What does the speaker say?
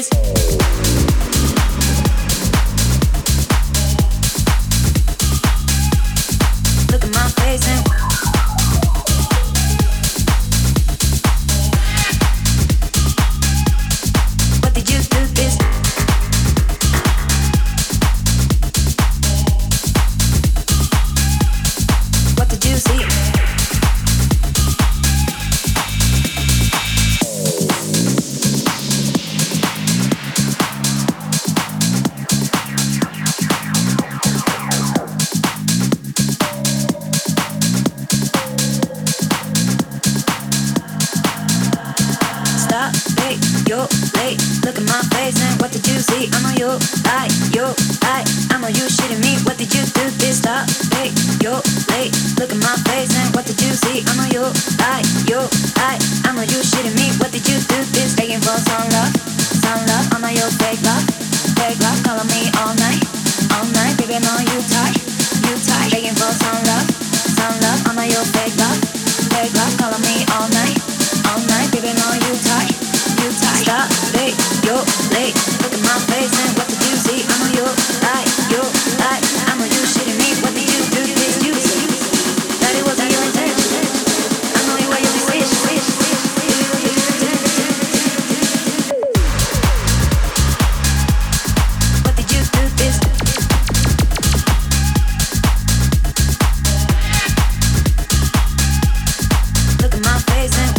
is my face